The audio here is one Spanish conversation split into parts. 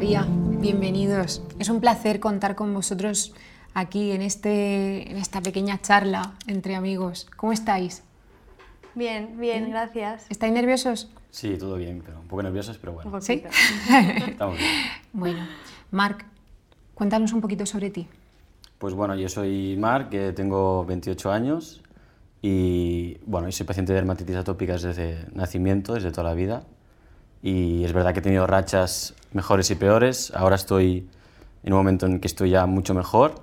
María, bienvenidos. Es un placer contar con vosotros aquí en, este, en esta pequeña charla entre amigos. ¿Cómo estáis? Bien, bien, gracias. ¿Estáis nerviosos? Sí, todo bien, pero un poco nerviosos, pero bueno. ¿Sí? Estamos bien. Bueno, Marc, cuéntanos un poquito sobre ti. Pues bueno, yo soy Marc, que tengo 28 años y bueno, soy paciente de dermatitis atópica desde nacimiento, desde toda la vida. Y es verdad que he tenido rachas mejores y peores. Ahora estoy en un momento en que estoy ya mucho mejor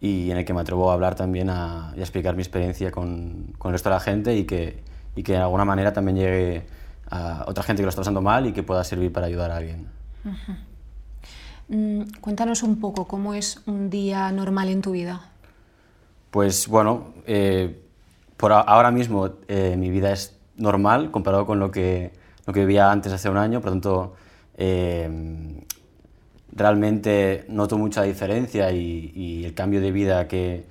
y en el que me atrevo a hablar también a, y a explicar mi experiencia con, con, el resto de la gente y que, y que de alguna manera también llegue a otra gente que lo está pasando mal y que pueda servir para ayudar a alguien. Mm, cuéntanos un poco cómo es un día normal en tu vida. Pues bueno, eh, por ahora mismo eh, mi vida es normal comparado con lo que, lo que vivía antes hace un año, por lo tanto eh, realmente noto mucha diferencia y, y el cambio de vida que,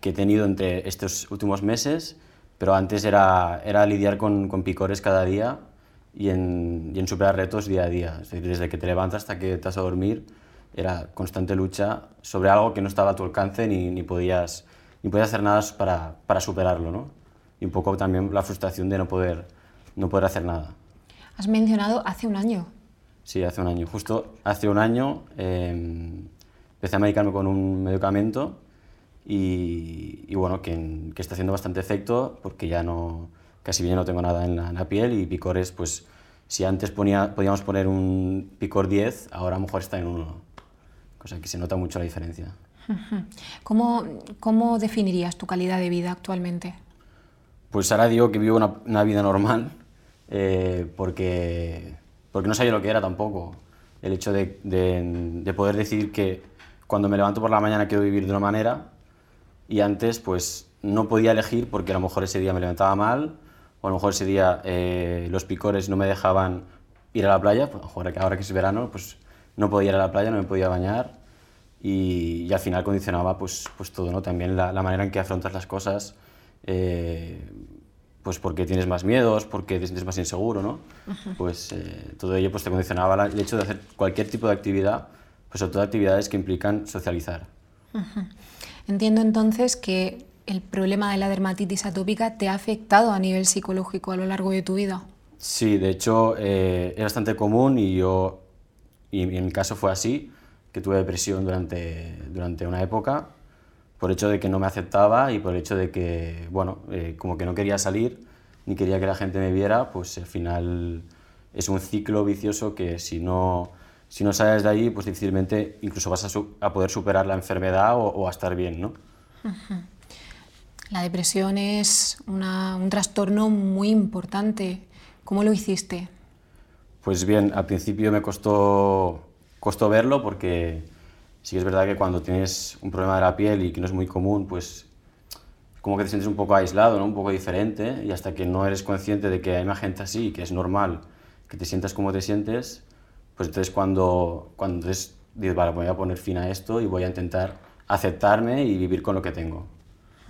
que, he tenido entre estos últimos meses, pero antes era, era lidiar con, con picores cada día y en, y en, superar retos día a día. Es decir, desde que te levantas hasta que te vas a dormir, era constante lucha sobre algo que no estaba a tu alcance ni, ni podías ni podía hacer nada para, para superarlo, ¿no? Y un poco también la frustración de no poder, no poder hacer nada. Has mencionado hace un año. Sí, hace un año. Justo hace un año eh, empecé a medicarme con un medicamento y, y bueno, que, que, está haciendo bastante efecto porque ya no, casi bien no tengo nada en la, en la piel y picores, pues si antes ponía, podíamos poner un picor 10, ahora a lo mejor está en 1, cosa que se nota mucho la diferencia. ¿Cómo, ¿Cómo, definirías tu calidad de vida actualmente? Pues ahora digo que vivo una, una vida normal eh, porque, porque no sabía lo que era tampoco. El hecho de, de, de, poder decir que cuando me levanto por la mañana quiero vivir de una manera y antes pues no podía elegir porque a lo mejor ese día me levantaba mal o a lo mejor ese día eh, los picores no me dejaban ir a la playa, pues, ahora, que, es verano pues no podía ir a la playa, no me podía bañar y, y, al final condicionaba pues, pues todo, ¿no? También la, la manera en que afrontas las cosas, eh, pues porque tienes más miedos, porque te sientes más inseguro, ¿no? Pues eh, todo ello pues te condicionaba el hecho de hacer cualquier tipo de actividad, pues sobre todo actividades que implican socializar. Entiendo entonces que el problema de la dermatitis atópica te ha afectado a nivel psicológico a lo largo de tu vida. Sí, de hecho eh, es bastante común y yo, y en mi caso fue así, que tuve depresión durante, durante una época por el hecho de que no me aceptaba y por el hecho de que, bueno, eh, como que no quería salir ni quería que la gente me viera, pues al final es un ciclo vicioso que si no, si no sales de ahí, pues difícilmente incluso vas a, a poder superar la enfermedad o, o, a estar bien, ¿no? La depresión es una, un trastorno muy importante. ¿Cómo lo hiciste? Pues bien, al principio me costó costó verlo porque sí que es verdad que cuando tienes un problema de la piel y que no es muy común, pues como que te sientes un poco aislado, ¿no? un poco diferente, y hasta que no eres consciente de que hay más gente así, que es normal que te sientas como te sientes, pues entonces cuando, cuando entonces dices, vale, voy a poner fin a esto y voy a intentar aceptarme y vivir con lo que tengo.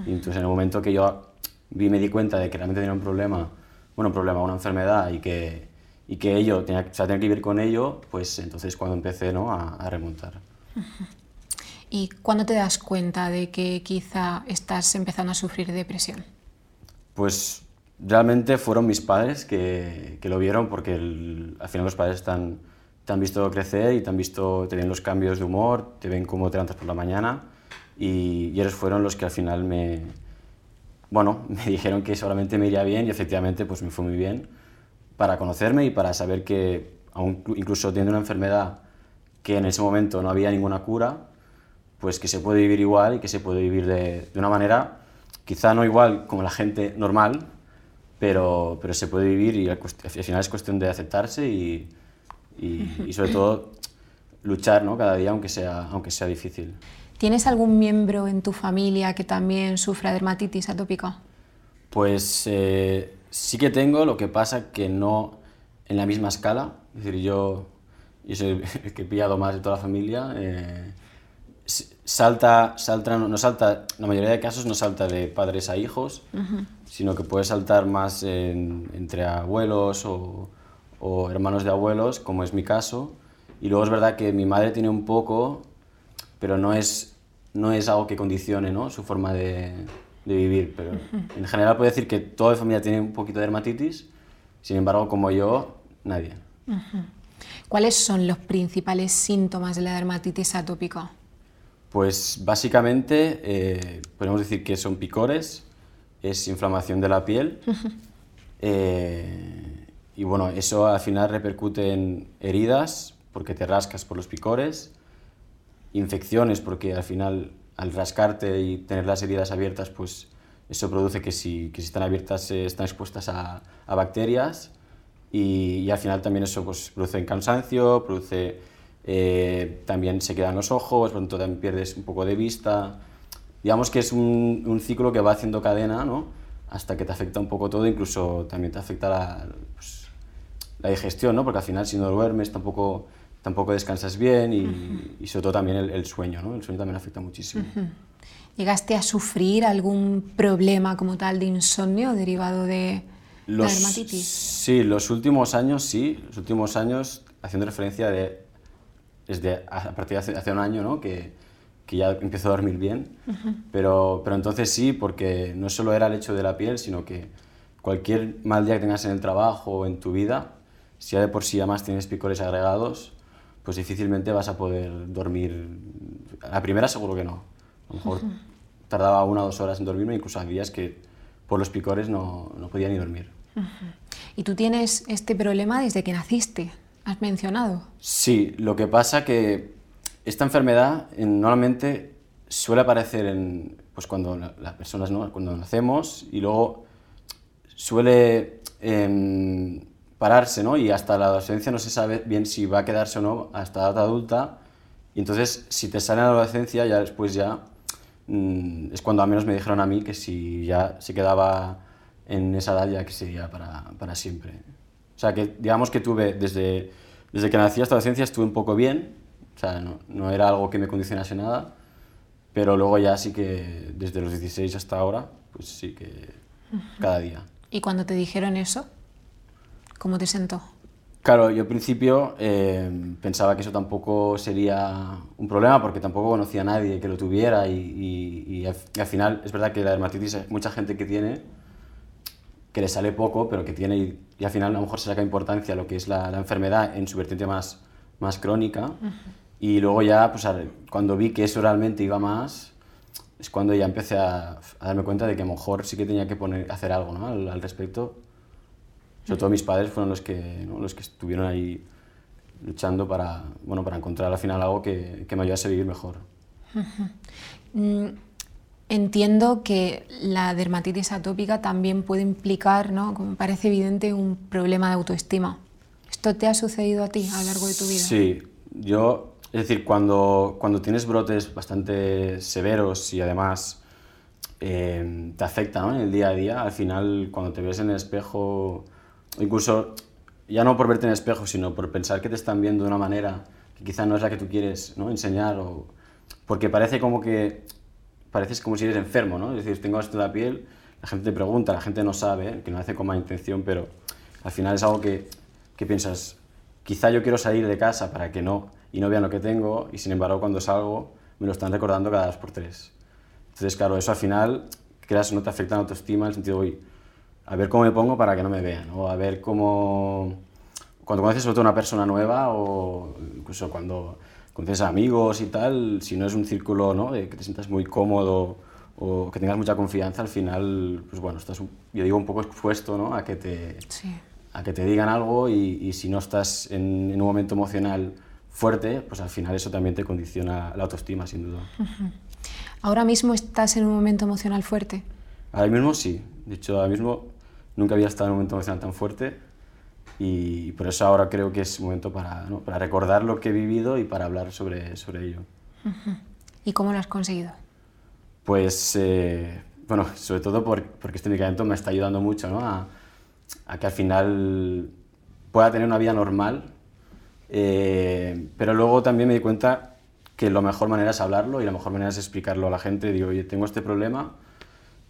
Y entonces en el momento que yo vi, me di cuenta de que realmente tenía un problema, bueno, un problema, una enfermedad y que, y que ello tenía, o sea, tenía que vivir con ello, pues entonces cuando empecé ¿no? a, a remontar. ¿Y cuándo te das cuenta de que quizá estás empezando a sufrir depresión? Pues realmente fueron mis padres que, que lo vieron porque el, al final los padres están, te han visto crecer y te han visto, te ven los cambios de humor, te ven cómo te levantas por la mañana y, y ellos fueron los que al final me, bueno, me dijeron que solamente me iría bien y efectivamente pues me fue muy bien para conocerme y para saber que aun, incluso teniendo una enfermedad que en ese momento no había ninguna cura, pues que se puede vivir igual y que se puede vivir de, de una manera, quizá no igual como la gente normal, pero, pero se puede vivir y al, al final es cuestión de aceptarse y, y, y sobre todo luchar ¿no? cada día aunque sea, aunque sea difícil. ¿Tienes algún miembro en tu familia que también sufra dermatitis atópica? Pues eh, sí que tengo, lo que pasa que no en la misma escala. Es decir, yo, yo soy el que he pillado más de toda la familia. Eh, salta, salta, no salta, la mayoría de casos no salta de padres a hijos, uh -huh. sino que puede saltar más en, entre abuelos o, o, hermanos de abuelos, como es mi caso. Y luego es verdad que mi madre tiene un poco, pero no es, no es algo que condicione ¿no? su forma de, de vivir. Pero en general puedo decir que toda mi familia tiene un poquito de dermatitis, sin embargo, como yo, nadie. ¿Cuáles son los principales síntomas de la dermatitis atópica? Pues básicamente eh, podemos decir que son picores, es inflamación de la piel eh, y bueno, eso al final repercute en heridas porque te rascas por los picores, infecciones porque al final al rascarte y tener las heridas abiertas pues eso produce que si, que si están abiertas eh, están expuestas a, a bacterias y, y, al final también eso pues, produce cansancio, produce eh, también se quedan los ojos, pronto también pierdes un poco de vista. Digamos que es un, un, ciclo que va haciendo cadena, ¿no? Hasta que te afecta un poco todo, incluso también te afecta la, pues, la digestión, ¿no? Porque al final si no duermes tampoco, tampoco descansas bien y, uh -huh. y sobre todo también el, el, sueño, ¿no? El sueño también afecta muchísimo. Uh -huh. ¿Llegaste a sufrir algún problema como tal de insomnio derivado de los, la dermatitis? Sí, los últimos años sí, los últimos años haciendo referencia de desde a partir de hace, hace un año, ¿no? Que, que, ya empezó a dormir bien, uh -huh. pero, pero entonces sí, porque no solo era el hecho de la piel, sino que cualquier mal día que tengas en el trabajo o en tu vida, si ya de por sí además tienes picores agregados, pues difícilmente vas a poder dormir. A la primera seguro que no. A lo mejor uh -huh. tardaba una o dos horas en dormirme, incluso había días que por los picores no, no podía ni dormir. ¿Y tú tienes este problema desde que naciste? ¿Has mencionado? Sí, lo que pasa que esta enfermedad normalmente suele aparecer en, pues cuando las personas, ¿no? cuando nacemos y luego suele eh, pararse, ¿no? Y hasta la adolescencia no se sabe bien si va a quedarse o no hasta la edad adulta. Y entonces, si te sale en la adolescencia, ya después ya mmm, es cuando al menos me dijeron a mí que si ya se quedaba en esa edad ya que sería para, para siempre. O sea, que digamos que tuve desde, desde que nací hasta la adolescencia estuve un poco bien, o sea, no, no, era algo que me condicionase nada, pero luego ya sí que desde los 16 hasta ahora, pues sí que cada día. ¿Y cuando te dijeron eso? ¿Cómo te sentó? Claro, yo al principio eh, pensaba que eso tampoco sería un problema porque tampoco conocía a nadie que lo tuviera y, y, y, al, y al final es verdad que la dermatitis hay mucha gente que tiene que le sale poco, pero que tiene y, y, al final a lo mejor se saca importancia lo que es la, la enfermedad en su vertiente más, más crónica. Uh -huh. Y luego ya, pues cuando vi que eso realmente iba más, es cuando ya empecé a, a, darme cuenta de que a lo mejor sí que tenía que poner, hacer algo ¿no? al, al, respecto. Sobre todo mis padres fueron los que, ¿no? los que estuvieron ahí luchando para, bueno, para encontrar al final algo que, que me ayudase a vivir mejor. Uh -huh. Entiendo que la dermatitis atópica también puede implicar, ¿no? como parece evidente, un problema de autoestima. ¿Esto te ha sucedido a ti a lo largo de tu vida? Sí, yo, es decir, cuando, cuando tienes brotes bastante severos y además eh, te afecta ¿no? en el día a día, al final cuando te ves en el espejo, incluso ya no por verte en el espejo, sino por pensar que te están viendo de una manera que quizá no es la que tú quieres ¿no? enseñar, o, porque parece como que pareces como si eres enfermo, ¿no? Es decir, tengo esto en la piel, la gente te pregunta, la gente no sabe, que no hace con mala intención, pero al final es algo que, que piensas, quizá yo quiero salir de casa para que no, y no vean lo que tengo, y sin embargo cuando salgo me lo están recordando cada dos por tres. Entonces, claro, eso al final, creas, no te afecta la autoestima, en el sentido, de, a ver cómo me pongo para que no me vean, o a ver cómo... Cuando conoces a una persona nueva, o incluso cuando conoces amigos y tal, si no es un círculo ¿no? de que te sientas muy cómodo o que tengas mucha confianza, al final, pues bueno, estás, yo digo, un poco expuesto ¿no? a, que te, sí. a que te digan algo y, y si no estás en, en, un momento emocional fuerte, pues al final eso también te condiciona la autoestima, sin duda. Uh -huh. ¿Ahora mismo estás en un momento emocional fuerte? Ahora mismo sí. De hecho, ahora mismo nunca había estado en un momento emocional tan fuerte y por eso ahora creo que es momento para, ¿no? para recordar lo que he vivido y para hablar sobre, sobre ello. ¿Y cómo lo has conseguido? Pues, eh, bueno, sobre todo por, porque este medicamento me está ayudando mucho ¿no? a, a, que al final pueda tener una vida normal, eh, pero luego también me di cuenta que la mejor manera es hablarlo y la mejor manera es explicarlo a la gente. Digo, oye, tengo este problema,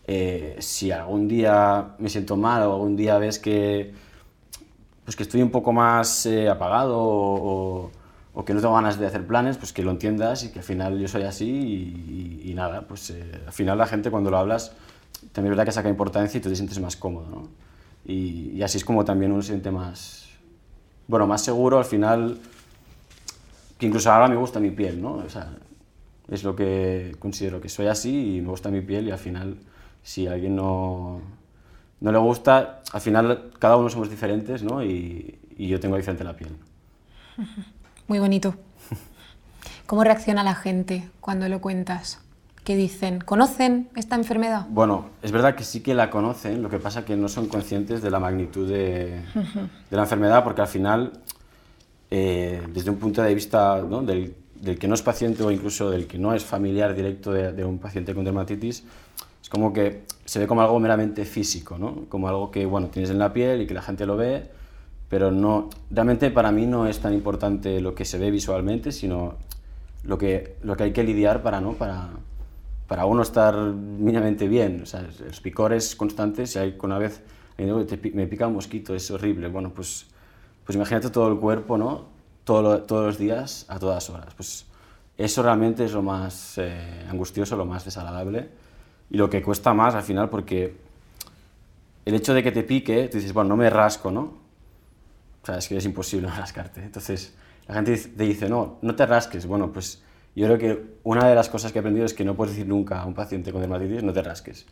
eh, si algún día me siento mal o algún día ves que pues que estoy un poco más eh, apagado o, o, que no tengo ganas de hacer planes, pues que lo entiendas y que al final yo soy así y, y nada, pues eh, al final la gente cuando lo hablas también es verdad que saca importancia y tú te sientes más cómodo, ¿no? Y, y así es como también uno se siente más, bueno, más seguro al final, que incluso ahora me gusta mi piel, ¿no? O sea, es lo que considero que soy así y me gusta mi piel y al final si alguien no, no le gusta, al final cada uno somos diferentes ¿no? y, y yo tengo diferente la piel. Muy bonito. ¿Cómo reacciona la gente cuando lo cuentas? ¿Qué dicen? ¿Conocen esta enfermedad? Bueno, es verdad que sí que la conocen, lo que pasa que no son conscientes de la magnitud de, de la enfermedad, porque al final, eh, desde un punto de vista ¿no? del, del, que no es paciente o incluso del que no es familiar directo de, de, un paciente con dermatitis, es como que se ve como algo meramente físico, ¿no? como algo que bueno, tienes en la piel y que la gente lo ve, pero no, realmente para mí no es tan importante lo que se ve visualmente, sino lo que, lo que hay que lidiar para, ¿no? para, para uno estar mínimamente bien. O sea, los picores constantes, si hay una vez me pica un mosquito, es horrible. Bueno, pues, pues imagínate todo el cuerpo, ¿no? Todo lo, todos los días, a todas horas. Pues eso realmente es lo más eh, angustioso, lo más desagradable y lo que cuesta más al final porque el hecho de que te pique, tú dices, bueno, no me rasco, ¿no? O sea, es que es imposible rascarte. Entonces, la gente te dice, no, no te rasques. Bueno, pues yo creo que una de las cosas que he aprendido es que no puedes decir nunca a un paciente con dermatitis, no te rasques.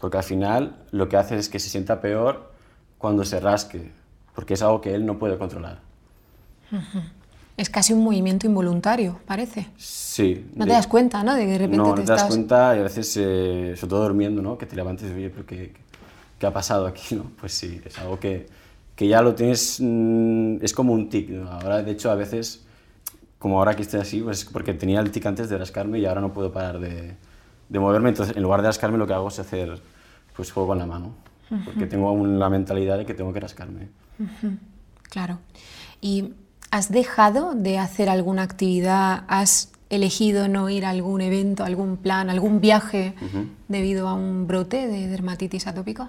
Porque al final lo que hace es que se sienta peor cuando se rasque, porque es algo que él no puede controlar. Es casi un movimiento involuntario, parece. Sí. No de, te das cuenta, ¿no? De que de repente no, te no te das cuenta y a veces, eh, sobre todo durmiendo, ¿no? Que te levantes y oye, ¿qué, ¿qué, ha pasado aquí? ¿no? Pues sí, es algo que, que ya lo tienes, mmm, es como un tic. ¿no? Ahora, de hecho, a veces, como ahora que estoy así, pues porque tenía el tic antes de rascarme y ahora no puedo parar de, de moverme. Entonces, en lugar de rascarme, lo que hago es hacer, pues, juego con la mano. Uh -huh. Porque tengo aún la mentalidad de que tengo que rascarme. Uh -huh. Claro. Y ¿Has dejado de hacer alguna actividad? ¿Has elegido no ir a algún evento, algún plan, algún viaje uh -huh. debido a un brote de dermatitis atópica?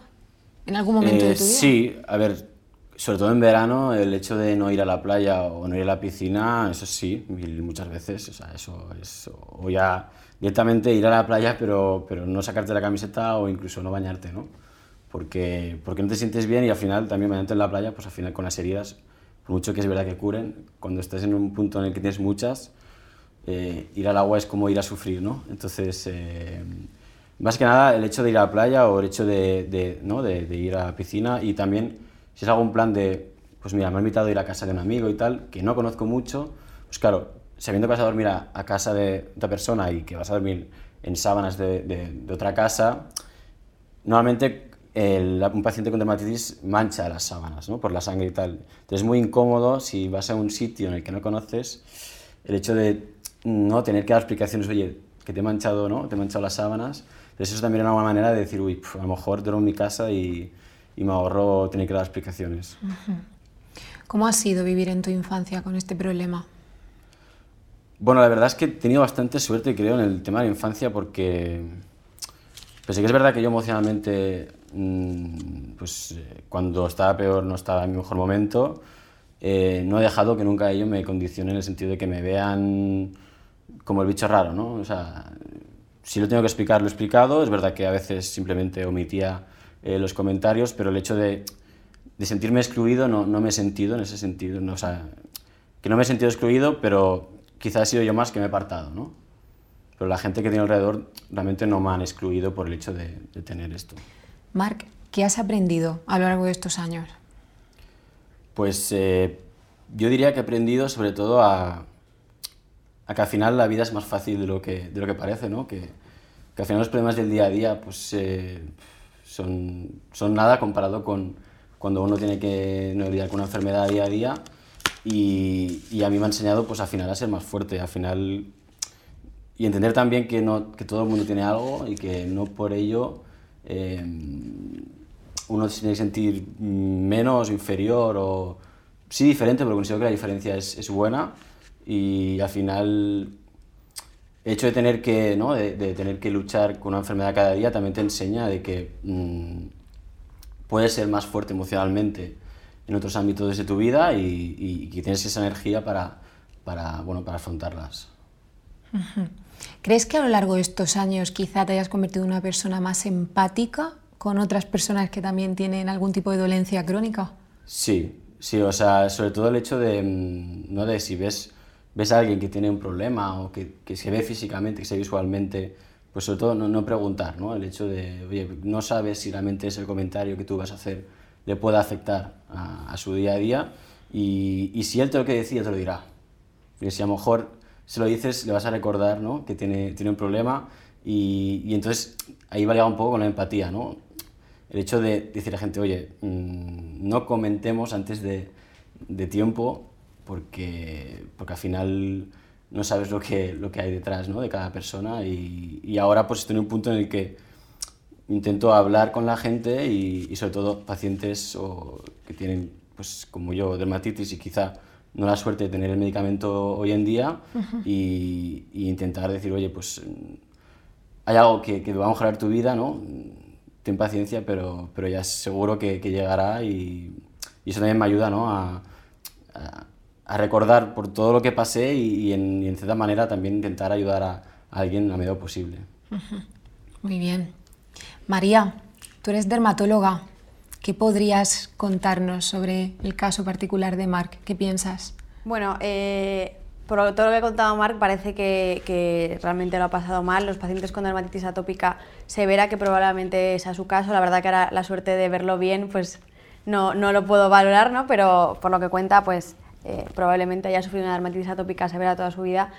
¿En algún momento eh, de tu vida? Sí, a ver, sobre todo en verano, el hecho de no ir a la playa o no ir a la piscina, eso sí, muchas veces, o sea, eso es, o ya directamente ir a la playa pero, pero no sacarte la camiseta o incluso no bañarte, ¿no? Porque, porque no te sientes bien y al final también bañarte en la playa, pues al final con las heridas por mucho que es verdad que curen, cuando estás en un punto en el que tienes muchas, eh, ir al agua es como ir a sufrir, ¿no? Entonces, eh, más que nada el hecho de ir a la playa o el hecho de, ¿no? de, ir a la piscina y también si es algún plan de, pues mira, me ha invitado a ir a casa de un amigo y tal, que no conozco mucho, pues claro, sabiendo que vas a dormir a, a casa de otra persona y que vas a dormir en sábanas de, de otra casa, normalmente el, un paciente con dermatitis mancha las sábanas ¿no? por la sangre y tal. Entonces es muy incómodo si vas a un sitio en el que no conoces, el hecho de no tener que dar explicaciones, oye, que te he manchado, ¿no? te he manchado las sábanas. Entonces eso también era una manera de decir, uy, pf, a lo mejor duermo en mi casa y, y, me ahorro tener que dar explicaciones. ¿Cómo ha sido vivir en tu infancia con este problema? Bueno, la verdad es que he tenido bastante suerte, creo, en el tema de la infancia porque... Pues sí que es verdad que yo emocionalmente pues cuando estaba peor no estaba en mi mejor momento. Eh, no he dejado que nunca ello me condicione en el sentido de que me vean como el bicho raro, ¿no? O sea, si lo tengo que explicar, lo he explicado. Es verdad que a veces simplemente omitía eh, los comentarios, pero el hecho de, sentirme excluido no, no, me he sentido en ese sentido. No, o sea, que no me he sentido excluido, pero quizás he sido yo más que me he apartado, ¿no? Pero la gente que tiene alrededor realmente no me han excluido por el hecho de tener esto. Marc, ¿qué has aprendido a lo largo de estos años? Pues eh, yo diría que he aprendido sobre todo a, a, que al final la vida es más fácil de lo que, de lo que parece, ¿no? Que, que al final los problemas del día a día pues, eh, son, son nada comparado con cuando uno tiene que no, lidiar con una enfermedad día a día y, y, a mí me ha enseñado pues al final a ser más fuerte, al final y entender también que, no, que todo el mundo tiene algo y que no por ello eh, uno se tiene que sentir menos, inferior o sí diferente, pero considero que la diferencia es, buena y al final el hecho de tener que, ¿no? de, tener que luchar con una enfermedad cada día también te enseña de que mmm, puedes ser más fuerte emocionalmente en otros ámbitos de tu vida y, y, que tienes esa energía para, para, bueno, para afrontarlas. ¿Crees que a lo largo de estos años quizá te hayas convertido en una persona más empática con otras personas que también tienen algún tipo de dolencia crónica? Sí, sí, o sea, sobre todo el hecho de, mm, ¿no? de si ves, ves a alguien que tiene un problema o que, que se ve físicamente, que se ve visualmente, pues sobre todo no, no, preguntar, ¿no? El hecho de, oye, no sabes si realmente ese comentario que tú vas a hacer le puede afectar a, su día a día y, y, si él te lo que decía, te lo dirá. Porque si mejor se lo dices, le vas a recordar, ¿no? Que tiene, tiene un problema y, y entonces ahí va un poco con la empatía, ¿no? El hecho de decir a la gente, oye, mmm, no comentemos antes de, de tiempo porque, porque al final no sabes lo que, lo que hay detrás ¿no? de cada persona y, y, ahora pues estoy en un punto en el que intento hablar con la gente y, y sobre todo pacientes o, que tienen, pues como yo, dermatitis y quizá no la suerte de tener el medicamento hoy en día uh -huh. y, y, intentar decir, oye, pues hay algo que, que va a mejorar tu vida, ¿no? Ten paciencia, pero, pero ya seguro que, que llegará y, y, eso también me ayuda, ¿no? A, a, a recordar por todo lo que pasé y, y, en, cierta manera también intentar ayudar a, a alguien a medida posible. Uh -huh. Muy bien. María, tú eres dermatóloga. ¿Qué podrías contarnos sobre el caso particular de Marc? ¿Qué piensas? Bueno, eh, por todo lo que ha contado Marc, parece que, que, realmente lo ha pasado mal. Los pacientes con dermatitis atópica severa, que probablemente sea su caso, la verdad que ahora la suerte de verlo bien, pues no, no lo puedo valorar, ¿no? pero por lo que cuenta, pues eh, probablemente haya sufrido una dermatitis atópica severa toda su vida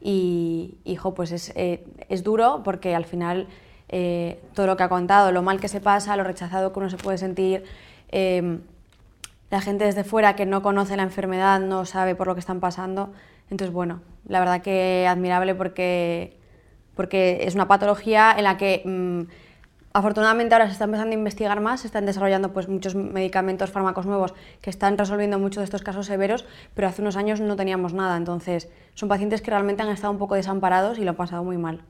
y, hijo, pues es, eh, es duro porque al final eh, todo lo que ha contado, lo mal que se pasa, lo rechazado que uno se puede sentir, eh, la gente desde fuera que no conoce la enfermedad, no sabe por lo que están pasando. Entonces, bueno, la verdad que admirable porque, porque es una patología en la que mmm, afortunadamente ahora se está empezando a investigar más, se están desarrollando pues, muchos medicamentos, fármacos nuevos que están resolviendo muchos de estos casos severos, pero hace unos años no teníamos nada. Entonces, son pacientes que realmente han estado un poco desamparados y lo han pasado muy mal.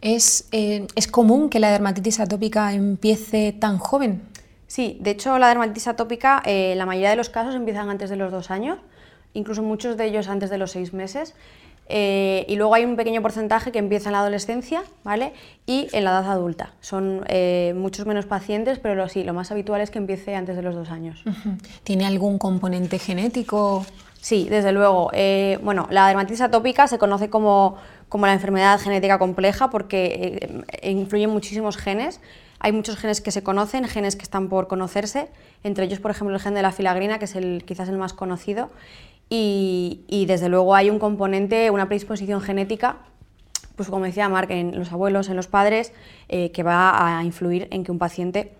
¿Es, eh, ¿Es, común que la dermatitis atópica empiece tan joven? Sí, de hecho la dermatitis atópica, eh, la mayoría de los casos empiezan antes de los dos años, incluso muchos de ellos antes de los seis meses. Eh, y luego hay un pequeño porcentaje que empieza en la adolescencia ¿vale? y en la edad adulta. Son eh, muchos menos pacientes, pero lo, sí, lo más habitual es que empiece antes de los dos años. ¿Tiene algún componente genético? Sí, desde luego. Eh, bueno, la dermatitis atópica se conoce como, como la enfermedad genética compleja porque eh, influyen muchísimos genes. Hay muchos genes que se conocen, genes que están por conocerse, entre ellos, por ejemplo, el gen de la filagrina, que es el, quizás el más conocido, y, desde luego hay un componente, una predisposición genética, pues como decía Marc, en los abuelos, en los padres, eh, que va a influir en que un paciente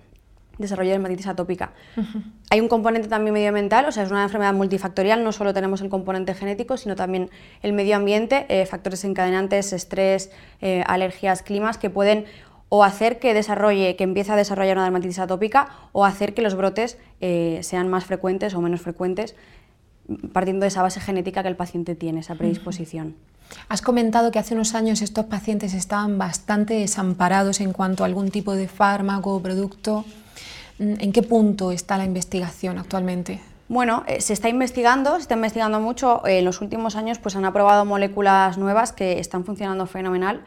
desarrolle dermatitis atópica. Uh -huh. Hay un componente también medioambiental, o sea, es una enfermedad multifactorial, no solo tenemos el componente genético, sino también el medio ambiente, eh, factores encadenantes, estrés, eh, alergias, climas, que pueden o hacer que desarrolle, que empiece a desarrollar una dermatitis atópica, o hacer que los brotes eh, sean más frecuentes o menos frecuentes, partiendo de esa base genética que el paciente tiene, esa predisposición. Has comentado que hace unos años estos pacientes estaban bastante desamparados en cuanto a algún tipo de fármaco o producto. ¿En qué punto está la investigación actualmente? Bueno, eh, se está investigando, se está investigando mucho. Eh, en los últimos años pues, han aprobado moléculas nuevas que están funcionando fenomenal.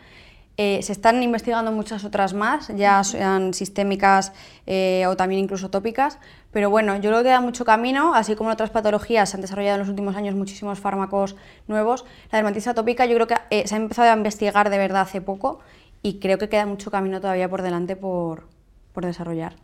Eh, se están investigando muchas otras más, ya sean sistémicas eh, o también incluso tópicas, pero bueno, yo creo que queda mucho camino, así como en otras patologías se han desarrollado en los últimos años muchísimos fármacos nuevos. La dermatitis atópica yo creo que eh, se ha empezado a investigar de verdad hace poco y creo que queda mucho camino todavía por delante por, por desarrollar.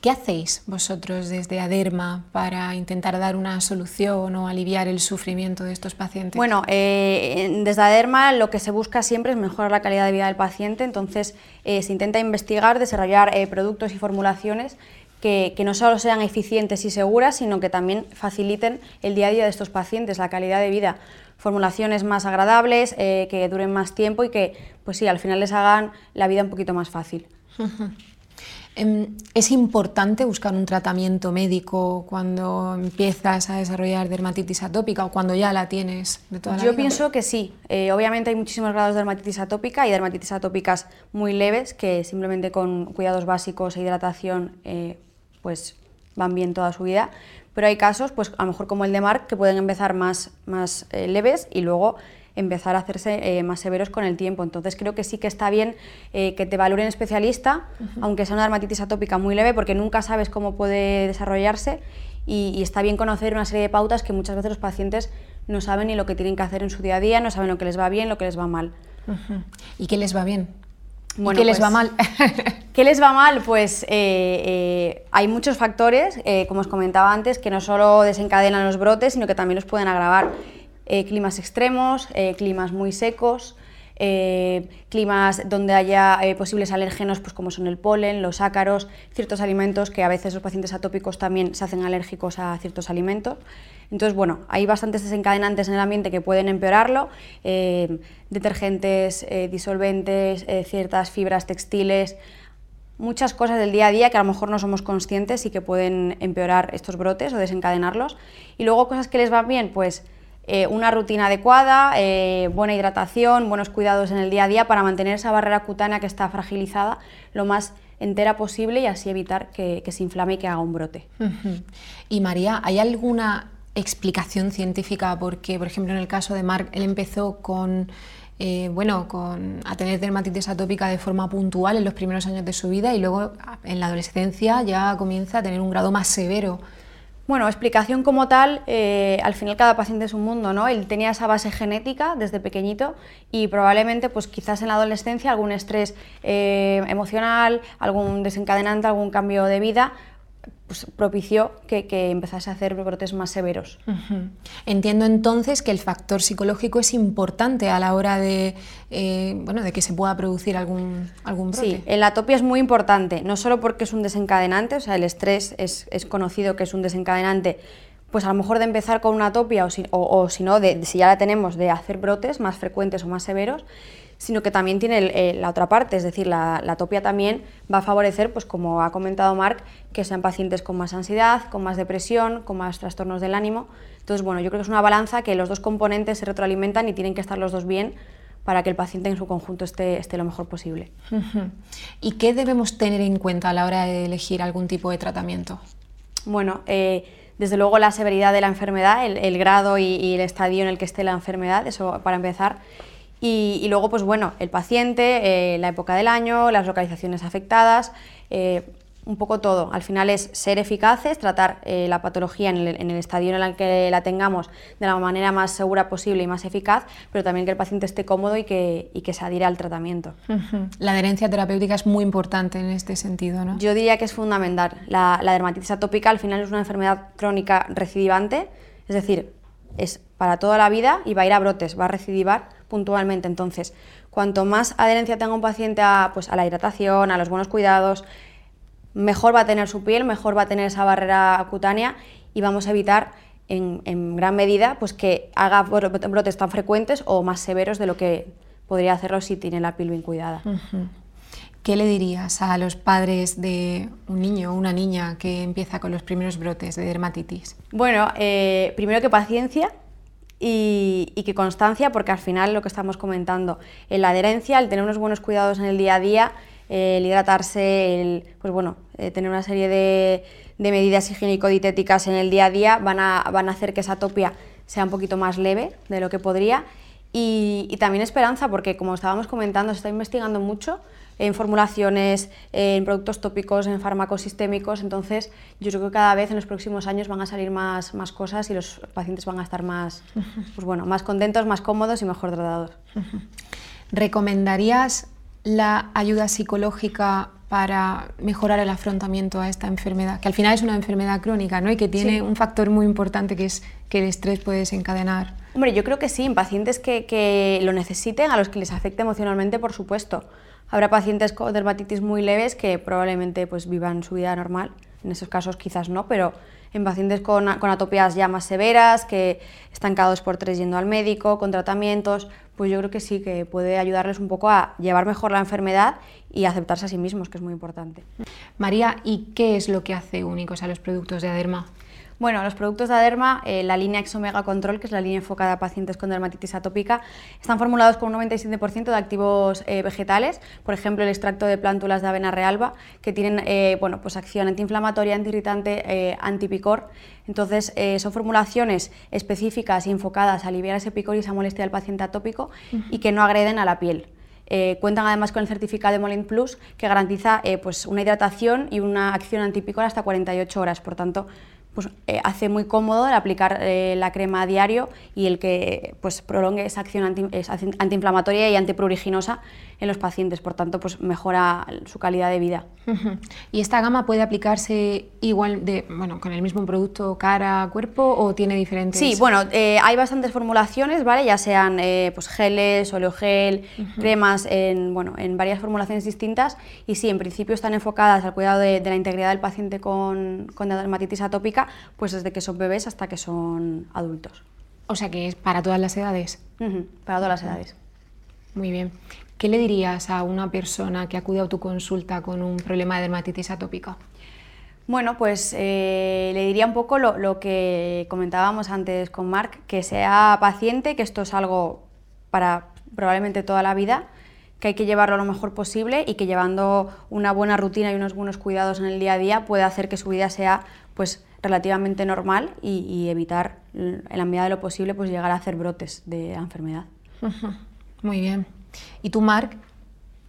¿Qué hacéis vosotros desde ADERMA para intentar dar una solución o aliviar el sufrimiento de estos pacientes? Bueno, eh, desde ADERMA lo que se busca siempre es mejorar la calidad de vida del paciente, entonces eh, se intenta investigar, desarrollar eh, productos y formulaciones que, que, no solo sean eficientes y seguras, sino que también faciliten el día a día de estos pacientes, la calidad de vida. Formulaciones más agradables, eh, que duren más tiempo y que, pues sí, al final les hagan la vida un poquito más fácil. -huh. ¿Es importante buscar un tratamiento médico cuando empiezas a desarrollar dermatitis atópica o cuando ya la tienes de toda la Yo vida? pienso que sí. Eh, obviamente hay muchísimos grados de dermatitis atópica y dermatitis atópicas muy leves que simplemente con cuidados básicos e hidratación eh, pues van bien toda su vida, pero hay casos, pues a lo mejor como el de Mark, que pueden empezar más, más eh, leves y luego empezar a hacerse eh, más severos con el tiempo. Entonces creo que sí que está bien eh, que te valoren especialista, aunque sea una dermatitis atópica muy leve, porque nunca sabes cómo puede desarrollarse y, y, está bien conocer una serie de pautas que muchas veces los pacientes no saben ni lo que tienen que hacer en su día a día, no saben lo que les va bien, lo que les va mal. ¿Y qué les va bien? Bueno, ¿Qué les va pues, mal? ¿Qué les va mal? Pues eh, eh, hay muchos factores, eh, como os comentaba antes, que no solo desencadenan los brotes, sino que también los pueden agravar. Climas extremos, climas muy secos, climas donde haya posibles alérgenos, pues como son el polen, los ácaros, ciertos alimentos que a veces los pacientes atópicos también se hacen alérgicos a ciertos alimentos. Entonces, bueno, hay bastantes desencadenantes en el ambiente que pueden empeorarlo, eh, detergentes, eh, disolventes, eh, ciertas fibras textiles, muchas cosas del día a día que a lo mejor no somos conscientes y que pueden empeorar estos brotes o desencadenarlos. Y luego cosas que les van bien, pues una rutina adecuada, buena hidratación, buenos cuidados en el día a día para mantener esa barrera cutánea que está fragilizada lo más entera posible y así evitar que, se inflame y que haga un brote. Y María, ¿hay alguna explicación científica porque, por ejemplo, en el caso de Mark, él empezó con, eh, bueno, con, a tener dermatitis atópica de forma puntual en los primeros años de su vida y luego en la adolescencia ya comienza a tener un grado más severo. Bueno, explicación como tal, eh, al final cada paciente es un mundo, ¿no? Él tenía esa base genética desde pequeñito y probablemente, pues quizás en la adolescencia, algún estrés eh, emocional, algún desencadenante, algún cambio de vida, pues, propició que, empezase a hacer brotes más severos. Entiendo entonces que el factor psicológico es importante a la hora de, eh, bueno, de que se pueda producir algún, algún brote. Sí, la atopia es muy importante, no solo porque es un desencadenante, o sea, el estrés es, es conocido que es un desencadenante pues a lo mejor de empezar con una atopia o si, o, si no, de, si ya la tenemos, de hacer brotes más frecuentes o más severos, sino que también tiene la otra parte, es decir, la, atopia también va a favorecer, pues como ha comentado Marc, que sean pacientes con más ansiedad, con más depresión, con más trastornos del ánimo. Entonces, bueno, yo creo que es una balanza que los dos componentes se retroalimentan y tienen que estar los dos bien para que el paciente en su conjunto esté, esté lo mejor posible. ¿Y qué debemos tener en cuenta a la hora de elegir algún tipo de tratamiento? Bueno, eh, desde luego la severidad de la enfermedad, el, grado y, y, el estadio en el que esté la enfermedad, eso para empezar. Y, luego, pues bueno, el paciente, eh, la época del año, las localizaciones afectadas, eh, un poco todo. Al final es ser eficaces, tratar eh, la patología en el, estadio en el que la tengamos de la manera más segura posible y más eficaz, pero también que el paciente esté cómodo y que, que se adhiera al tratamiento. La adherencia terapéutica es muy importante en este sentido, ¿no? Yo diría que es fundamental. La, la dermatitis atópica al final es una enfermedad crónica recidivante, es decir, es para toda la vida y va a ir a brotes, va a recidivar puntualmente. Entonces, cuanto más adherencia tenga un paciente a, pues, a la hidratación, a los buenos cuidados, mejor va a tener su piel, mejor va a tener esa barrera cutánea y vamos a evitar en, gran medida pues, que haga brotes tan frecuentes o más severos de lo que podría hacerlo si tiene la piel bien cuidada. ¿Qué le dirías a los padres de un niño o una niña que empieza con los primeros brotes de dermatitis? Bueno, eh, primero que paciencia, y, que constancia, porque al final lo que estamos comentando, la adherencia, el tener unos buenos cuidados en el día a día, el hidratarse, el, pues bueno, eh, tener una serie de, medidas higiénico-dietéticas en el día a día van a, van a hacer que esa atopia sea un poquito más leve de lo que podría. Y también esperanza, porque como estábamos comentando, se está investigando mucho en formulaciones, en productos tópicos, en fármacos sistémicos. Entonces, yo creo que cada vez en los próximos años van a salir más, más cosas y los pacientes van a estar más, pues bueno, más contentos, más cómodos y mejor tratados. ¿Recomendarías la ayuda psicológica para mejorar el afrontamiento a esta enfermedad, que al final es una enfermedad crónica ¿no? y que tiene un factor muy importante que es que el estrés puede desencadenar. Hombre, yo creo que sí, en pacientes que, que lo necesiten, a los que les afecte emocionalmente, por supuesto. Habrá pacientes con dermatitis muy leves que probablemente pues, vivan su vida normal, en esos casos quizás no, pero en pacientes con, con atopias ya más severas, que están cada dos por tres yendo al médico, con tratamientos, pues yo creo que sí, que puede ayudarles un poco a llevar mejor la enfermedad y aceptarse a sí mismos, que es muy importante. María, ¿y qué es lo que hace únicos a los productos de Aderma? Bueno, los productos de Aderma, eh, la línea Exomega Control, que es la línea enfocada a pacientes con dermatitis atópica, están formulados con un 97% de activos eh, vegetales, por ejemplo, el extracto de plántulas de avena realba, que tienen eh, bueno, pues acción antiinflamatoria, antiirritante, antipicor. Entonces, son formulaciones específicas y enfocadas a aliviar ese picor y esa molestia del paciente atópico y que no agreden a la piel. cuentan además con el certificado de Molin Plus que garantiza pues una hidratación y una acción antipicor hasta 48 horas. Por tanto, pues, eh, hace muy cómodo el aplicar eh, la crema a diario y el que pues, prolongue esa acción antiinflamatoria y antipruriginosa en los pacientes, por tanto, pues mejora su calidad de vida. ¿Y esta gama puede aplicarse igual de, bueno, con el mismo producto cara a cuerpo o tiene diferentes? Sí, bueno, eh, hay bastantes formulaciones, ¿vale? Ya sean pues geles, oleogel, cremas, en, bueno, en varias formulaciones distintas y sí, en principio están enfocadas al cuidado de, la integridad del paciente con, con dermatitis atópica, pues desde que son bebés hasta que son adultos. O sea que es para todas las edades. para todas las edades. Muy bien. ¿Qué le dirías a una persona que acude a tu consulta con un problema de dermatitis atópica? Bueno, pues eh, le diría un poco lo, que comentábamos antes con Marc, que sea paciente, que esto es algo para probablemente toda la vida, que hay que llevarlo lo mejor posible y que llevando una buena rutina y unos buenos cuidados en el día a día puede hacer que su vida sea pues relativamente normal y, evitar en la medida de lo posible pues llegar a hacer brotes de la enfermedad. Muy bien. ¿Y tú, Marc,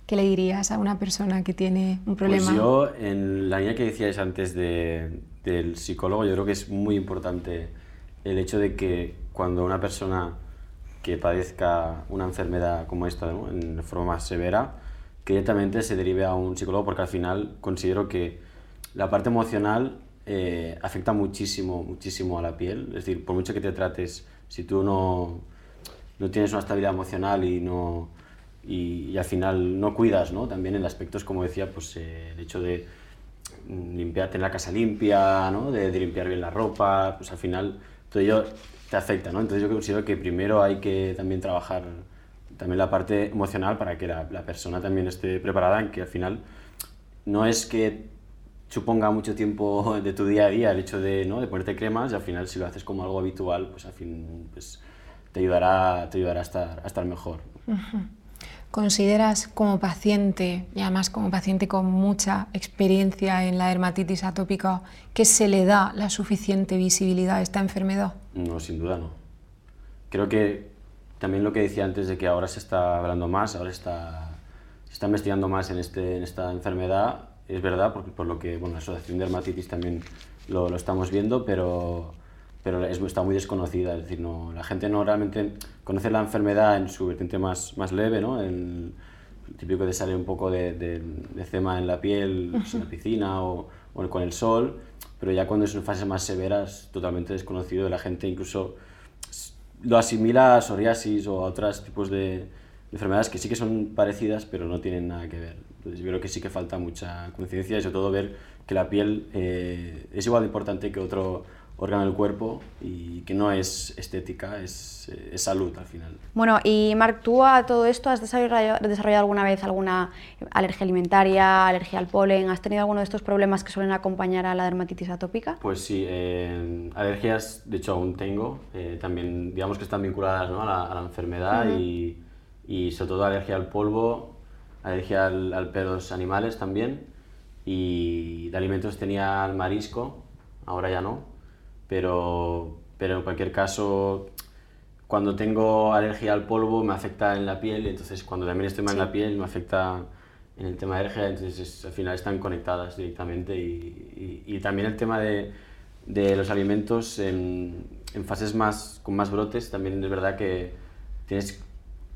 qué le dirías a una persona que tiene un problema? Pues yo, en la línea que decíais antes del psicólogo, yo creo que es muy importante el hecho de que cuando una persona que padezca una enfermedad como esta, en forma más severa, que directamente se derive a un psicólogo, porque al final considero que la parte emocional eh, afecta muchísimo, muchísimo a la piel. Es decir, por mucho que te trates, si tú no, no tienes una estabilidad emocional y no, y, al final no cuidas, ¿no? También en aspectos, como decía, pues eh, el hecho de limpiar, tener la casa limpia, ¿no? De, limpiar bien la ropa, pues al final todo ello te afecta, ¿no? Entonces yo considero que primero hay que también trabajar también la parte emocional para que la, la persona también esté preparada en que al final no es que suponga mucho tiempo de tu día a día el hecho de, ¿no? de ponerte cremas y al final si lo haces como algo habitual, pues al fin pues, te ayudará, te ayudará a, estar, a estar mejor. ¿Consideras como paciente, y además como paciente con mucha experiencia en la dermatitis atópica, que se le da la suficiente visibilidad a esta enfermedad? No, sin duda no. Creo que también lo que decía antes de que ahora se está hablando más, ahora está, se está investigando más en, este, en esta enfermedad, es verdad, porque por lo que bueno, la Asociación de Dermatitis también lo, lo estamos viendo, pero pero es, está muy desconocida, es decir, no, la gente no realmente conoce la enfermedad en su vertiente más, más leve, ¿no? El, típico de salir un poco de, de, de cema en la piel, pues, en la piscina o, o, con el sol, pero ya cuando es en fases más severas, totalmente desconocido, la gente incluso lo asimila a psoriasis o a otros tipos de, enfermedades que sí que son parecidas, pero no tienen nada que ver. Entonces yo creo que sí que falta mucha conciencia y sobre todo ver que la piel eh, es igual de importante que otro órgano del cuerpo y que no es estética, es, es, salud al final. Bueno, y Marc, ¿tú a todo esto has desarrollado, desarrollado, alguna vez alguna alergia alimentaria, alergia al polen? ¿Has tenido alguno de estos problemas que suelen acompañar a la dermatitis atópica? Pues sí, eh, alergias de hecho aún tengo, eh, también digamos que están vinculadas ¿no? a, la, a, la, enfermedad y, y, sobre todo alergia al polvo, alergia al, al pedos animales también. Y de alimentos tenía al marisco, ahora ya no, pero, pero en cualquier caso, cuando tengo alergia al polvo me afecta en la piel, entonces cuando también estoy mal en la piel me afecta en el tema de alergia, entonces al final están conectadas directamente y, y, también el tema de, de los alimentos en, en, fases más, con más brotes, también es verdad que tienes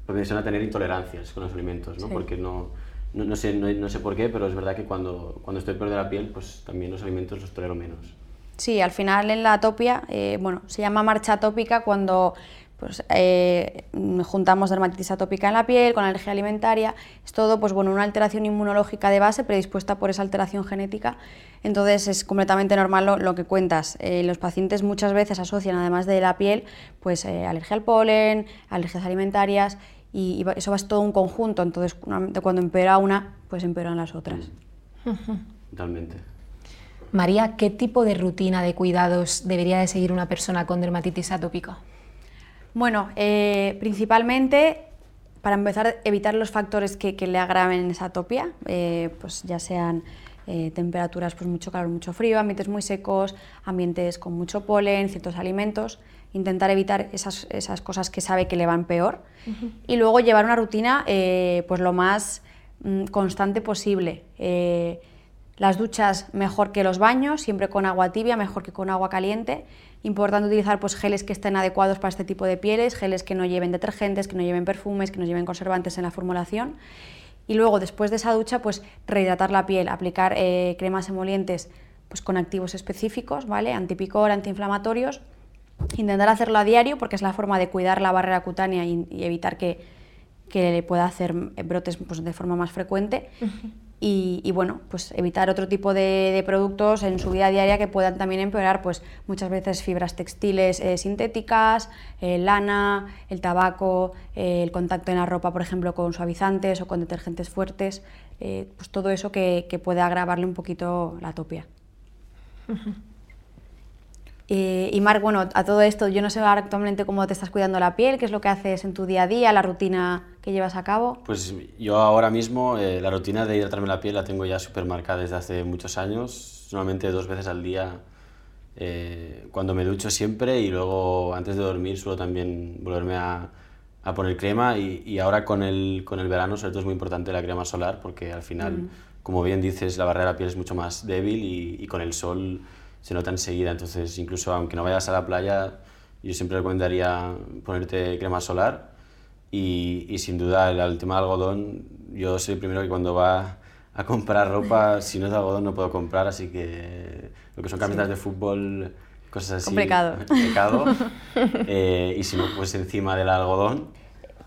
propensión a tener intolerancias con los alimentos, ¿no? porque no, no, no sé, no, no, sé por qué, pero es verdad que cuando, cuando estoy peor de la piel, pues también los alimentos los tolero menos. Sí, al final en la atopia, eh, bueno, se llama marcha atópica cuando pues, eh, juntamos dermatitis atópica en la piel con alergia alimentaria, es todo pues, bueno, una alteración inmunológica de base predispuesta por esa alteración genética, entonces es completamente normal lo, lo que cuentas. Eh, los pacientes muchas veces asocian, además de la piel, pues alergia al polen, alergias alimentarias, y, y, eso va todo un conjunto, entonces cuando empeora una, pues empeoran las otras. Totalmente. María, ¿qué tipo de rutina de cuidados debería de seguir una persona con dermatitis atópica? Bueno, eh, principalmente para empezar, evitar los factores que, le agraven esa atopia, eh, pues ya sean eh, temperaturas, pues mucho calor, mucho frío, ambientes muy secos, ambientes con mucho polen, ciertos alimentos, intentar evitar esas, esas cosas que sabe que le van peor y luego llevar una rutina pues lo más mm, constante posible. las duchas mejor que los baños, siempre con agua tibia, mejor que con agua caliente Importante utilizar pues, geles que estén adecuados para este tipo de pieles, geles que no lleven detergentes, que no lleven perfumes, que no lleven conservantes en la formulación. Y luego, después de esa ducha, pues rehidratar la piel, aplicar eh, cremas emolientes pues, con activos específicos, ¿vale? antipicor, antiinflamatorios. Intentar hacerlo a diario porque es la forma de cuidar la barrera cutánea y, evitar que, que, le pueda hacer brotes pues, de forma más frecuente. Y, bueno, pues evitar otro tipo de, productos en su vida diaria que puedan también empeorar, pues muchas veces fibras textiles eh, sintéticas, eh, lana, el tabaco, eh, el contacto en la ropa, por ejemplo, con suavizantes o con detergentes fuertes, pues todo eso que, que, puede agravarle un poquito la atopia. Eh, y Marc, bueno, a todo esto, yo no sé actualmente cómo te estás cuidando la piel, qué es lo que haces en tu día a día, la rutina que llevas a cabo. Pues yo ahora mismo eh, la rutina de hidratarme la piel la tengo ya súper marcada desde hace muchos años, normalmente dos veces al día, eh, cuando me ducho siempre y luego antes de dormir suelo también volverme a, a poner crema y, y, ahora con el, con el verano sobre todo es muy importante la crema solar porque al final, mm. como bien dices, la barrera de la piel es mucho más débil y, y con el sol se nota enseguida. Entonces, incluso aunque no vayas a la playa, yo siempre recomendaría ponerte crema solar y, y sin duda el, tema del algodón, yo soy el primero que cuando va a comprar ropa, si no es de algodón no puedo comprar, así que lo que son camisetas de fútbol, cosas así. Complicado. Complicado. Eh, y si no, pues encima del algodón.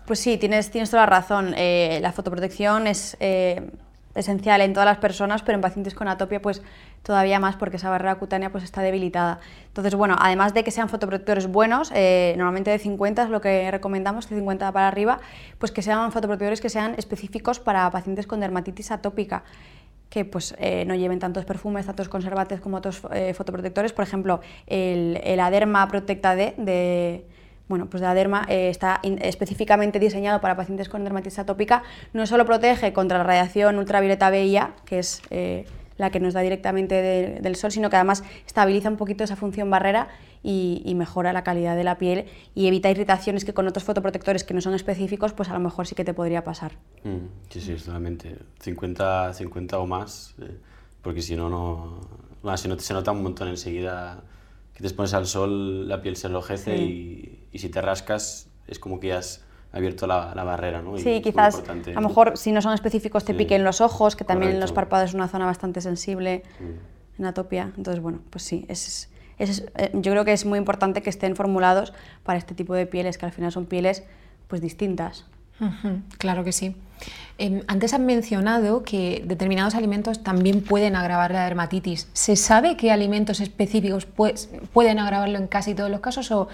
Pues sí, tienes, tienes toda la razón. Eh, la fotoprotección es eh, esencial en todas las personas, pero en pacientes con atopia pues todavía más porque esa barrera cutánea pues está debilitada. Entonces, bueno, además de que sean fotoprotectores buenos, eh, normalmente de 50 es lo que recomendamos, de 50 para arriba, pues que sean fotoprotectores que sean específicos para pacientes con dermatitis atópica que pues, eh, no lleven tantos perfumes, tantos conservantes como otros eh, fotoprotectores. Por ejemplo, el, el Aderma Protecta D de, bueno, pues está específicamente diseñado para pacientes con dermatitis atópica. No solo protege contra la radiación ultravioleta B y A, que es la que nos da directamente del sol, sino que además estabiliza un poquito esa función barrera y, mejora la calidad de la piel y evita irritaciones que con otros fotoprotectores que no son específicos, pues a lo mejor sí que te podría pasar. Mm, sí, sí, solamente 50, 50 o más, eh, porque si no, no, si no se nota un montón enseguida que te pones al sol, la piel se enrojece y, y, si te rascas es como que ya has abierto la, la barrera, ¿no? sí, quizás a lo mejor si no son específicos te piquen los ojos, que también los párpados es una zona bastante sensible mm. en atopia. Entonces, bueno, pues sí, es, es, eh, yo creo que es muy importante que estén formulados para este tipo de pieles, que al final son pieles pues distintas. claro que sí. Em, antes han mencionado que determinados alimentos también pueden agravar la dermatitis. ¿Se sabe qué alimentos específicos pues, pueden agravarlo en casi todos los casos o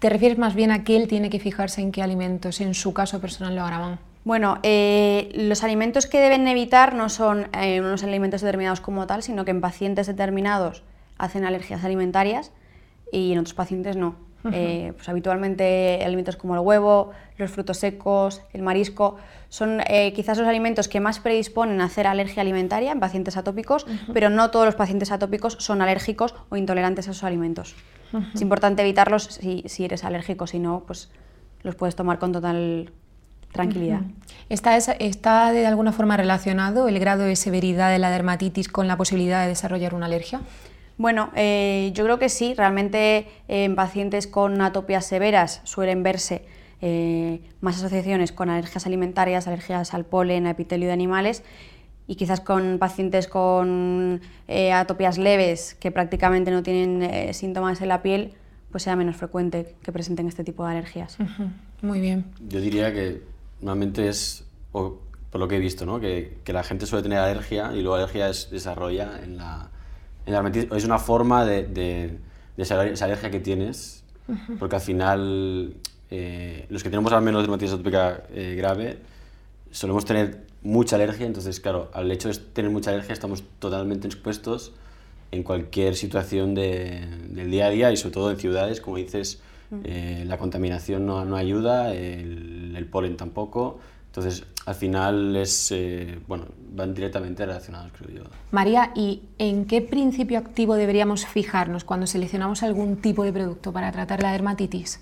te refieres más bien a que él tiene que fijarse en qué alimentos en su caso personal lo agravan? Bueno, eh, los alimentos que deben evitar no son eh, unos alimentos determinados como tal, sino que en pacientes determinados hacen alergias alimentarias y en otros pacientes no. Eh, pues habitualmente alimentos como el huevo, los frutos secos, el marisco, son eh, quizás los alimentos que más predisponen a hacer alergia alimentaria en pacientes atópicos, pero no todos los pacientes atópicos son alérgicos o intolerantes a esos alimentos. Es importante evitarlos si, si, eres alérgico, si no, pues los puedes tomar con total tranquilidad. ¿Está, ¿Está de alguna forma relacionado el grado de severidad de la dermatitis con la posibilidad de desarrollar una alergia? Bueno, eh, yo creo que sí, realmente eh, en pacientes con atopias severas suelen verse eh, más asociaciones con alergias alimentarias, alergias al polen, a epitelio de animales y quizás con pacientes con atopias leves que prácticamente no tienen síntomas en la piel, pues sea menos frecuente que presenten este tipo de alergias. Muy bien. Yo diría que normalmente es, por lo que he visto, ¿no? que, que la gente suele tener alergia y luego alergia se desarrolla en la es una forma de, de, esa, alergia que tienes, porque al final eh, los que tenemos al menos dermatitis atópica eh, grave solemos tener mucha alergia, entonces claro, al hecho de tener mucha alergia estamos totalmente expuestos en cualquier situación de, del día a día y sobre todo en ciudades, como dices, eh, la contaminación no, no ayuda, el, el, polen tampoco. Entonces, al final es, eh, bueno, van directamente relacionados, creo yo. María, ¿y en qué principio activo deberíamos fijarnos cuando seleccionamos algún tipo de producto para tratar la dermatitis?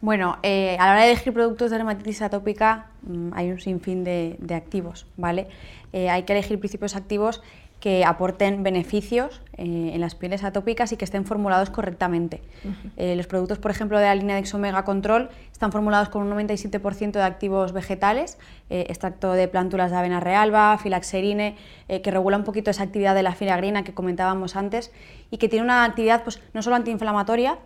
Bueno, eh, a la hora de elegir productos de dermatitis atópica mm, hay un sinfín de, de activos, ¿vale? hay que elegir principios activos que aporten beneficios eh, en las pieles atópicas y que estén formulados correctamente. Eh, los productos, por ejemplo, de la línea de Exomega Control están formulados con un 97% de activos vegetales, eh, extracto de plántulas de avena realba, filaxerine, que regula un poquito esa actividad de la filagrina que comentábamos antes y que tiene una actividad pues, no solo antiinflamatoria,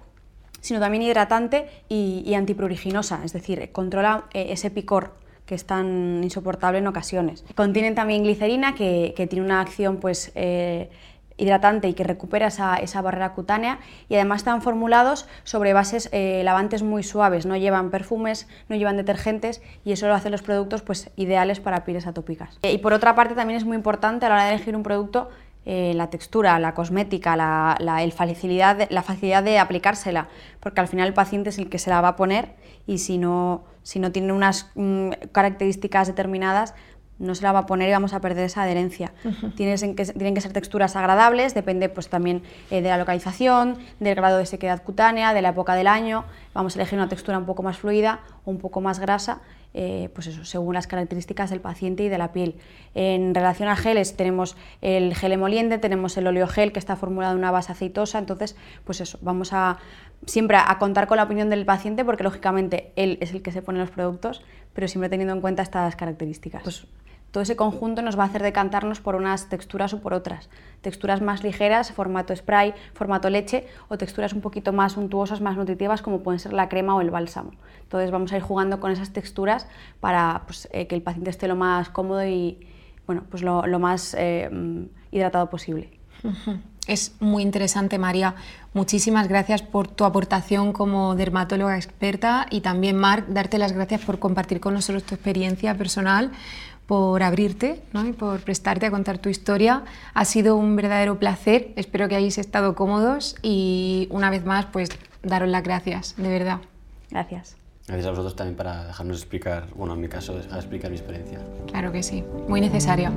sino también hidratante y, y antipruriginosa, es decir, controla ese picor que es tan insoportable en ocasiones. Contienen también glicerina, que, tiene una acción pues, eh, hidratante y que recupera esa, barrera cutánea y además están formulados sobre bases eh, lavantes muy suaves, no llevan perfumes, no llevan detergentes y eso lo hacen los productos pues, ideales para pieles atópicas. y por otra parte también es muy importante a la hora de elegir un producto eh, la textura, la cosmética, la, facilidad la facilidad de aplicársela, porque al final el paciente es el que se la va a poner y si no, si no tiene unas mm, características determinadas, no se la va a poner y vamos a perder esa adherencia. tienen, que, tienen que ser texturas agradables, depende pues, también eh, de la localización, del grado de sequedad cutánea, de la época del año. Vamos a elegir una textura un poco más fluida o un poco más grasa eh, pues eso, según las características del paciente y de la piel. En relación a geles, tenemos el gel emoliente, tenemos el oleogel que está formulado en una base aceitosa, entonces, pues eso, vamos a siempre a contar con la opinión del paciente porque lógicamente él es el que se pone los productos, pero siempre teniendo en cuenta estas características. Pues todo ese conjunto nos va a hacer decantarnos por unas texturas o por otras. Texturas más ligeras, formato spray, formato leche, o texturas un poquito más untuosas, más nutritivas, como pueden ser la crema o el bálsamo. Entonces vamos a ir jugando con esas texturas para pues, eh, que el paciente esté lo más cómodo y bueno, pues lo, más eh, hidratado posible. Es muy interesante, María. Muchísimas gracias por tu aportación como dermatóloga experta y también, Marc, darte las gracias por compartir con nosotros tu experiencia personal por abrirte y por prestarte a contar tu historia. Ha sido un verdadero placer, espero que hayáis estado cómodos y una vez más, pues daros las gracias, de verdad. Gracias. Gracias a vosotros también para dejarnos explicar, bueno, en mi caso, explicar mi experiencia. Claro que sí, muy necesario.